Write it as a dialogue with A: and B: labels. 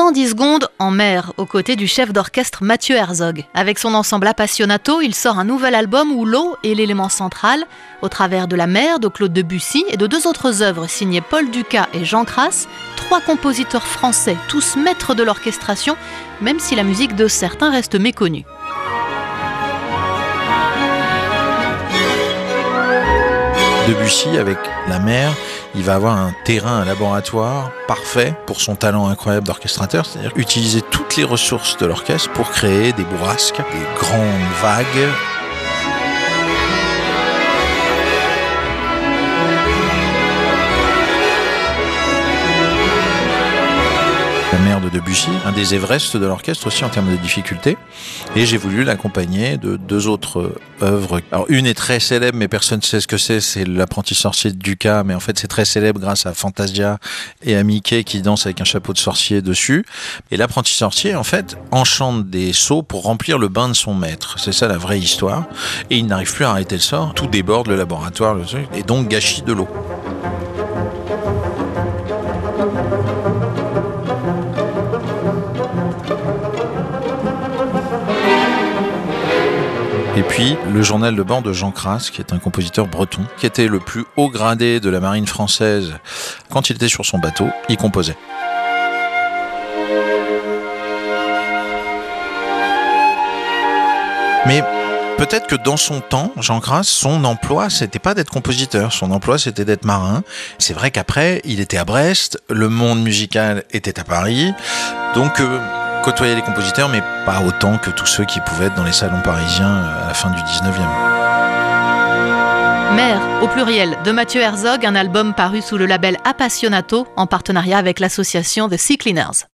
A: 110 secondes en mer, aux côtés du chef d'orchestre Mathieu Herzog. Avec son ensemble Appassionato, il sort un nouvel album où l'eau est l'élément central, au travers de la mer de Claude Debussy et de deux autres œuvres signées Paul Ducas et Jean Crass, trois compositeurs français, tous maîtres de l'orchestration, même si la musique de certains reste méconnue.
B: Debussy, avec la mer, il va avoir un terrain, un laboratoire parfait pour son talent incroyable d'orchestrateur, c'est-à-dire utiliser toutes les ressources de l'orchestre pour créer des bourrasques, des grandes vagues la mère de Debussy, un des Everest de l'orchestre aussi en termes de difficulté. Et j'ai voulu l'accompagner de deux autres œuvres. Alors une est très célèbre, mais personne ne sait ce que c'est. C'est l'apprenti sorcier de Ducas, mais en fait c'est très célèbre grâce à Fantasia et à Mickey qui dansent avec un chapeau de sorcier dessus. Et l'apprenti sorcier, en fait, enchante des seaux pour remplir le bain de son maître. C'est ça la vraie histoire. Et il n'arrive plus à arrêter le sort. Tout déborde le laboratoire, le truc, et donc gâchis de l'eau. Et puis le journal de bord de Jean Crass, qui est un compositeur breton, qui était le plus haut gradé de la marine française. Quand il était sur son bateau, il composait. Mais peut-être que dans son temps, Jean Crass, son emploi, c'était pas d'être compositeur. Son emploi, c'était d'être marin. C'est vrai qu'après, il était à Brest, le monde musical était à Paris. Donc, euh, côtoyer les compositeurs, mais pas autant que tous ceux qui pouvaient être dans les salons parisiens euh, à la fin du 19e.
A: Mère, au pluriel, de Mathieu Herzog, un album paru sous le label Appassionato en partenariat avec l'association The Sea Cleaners.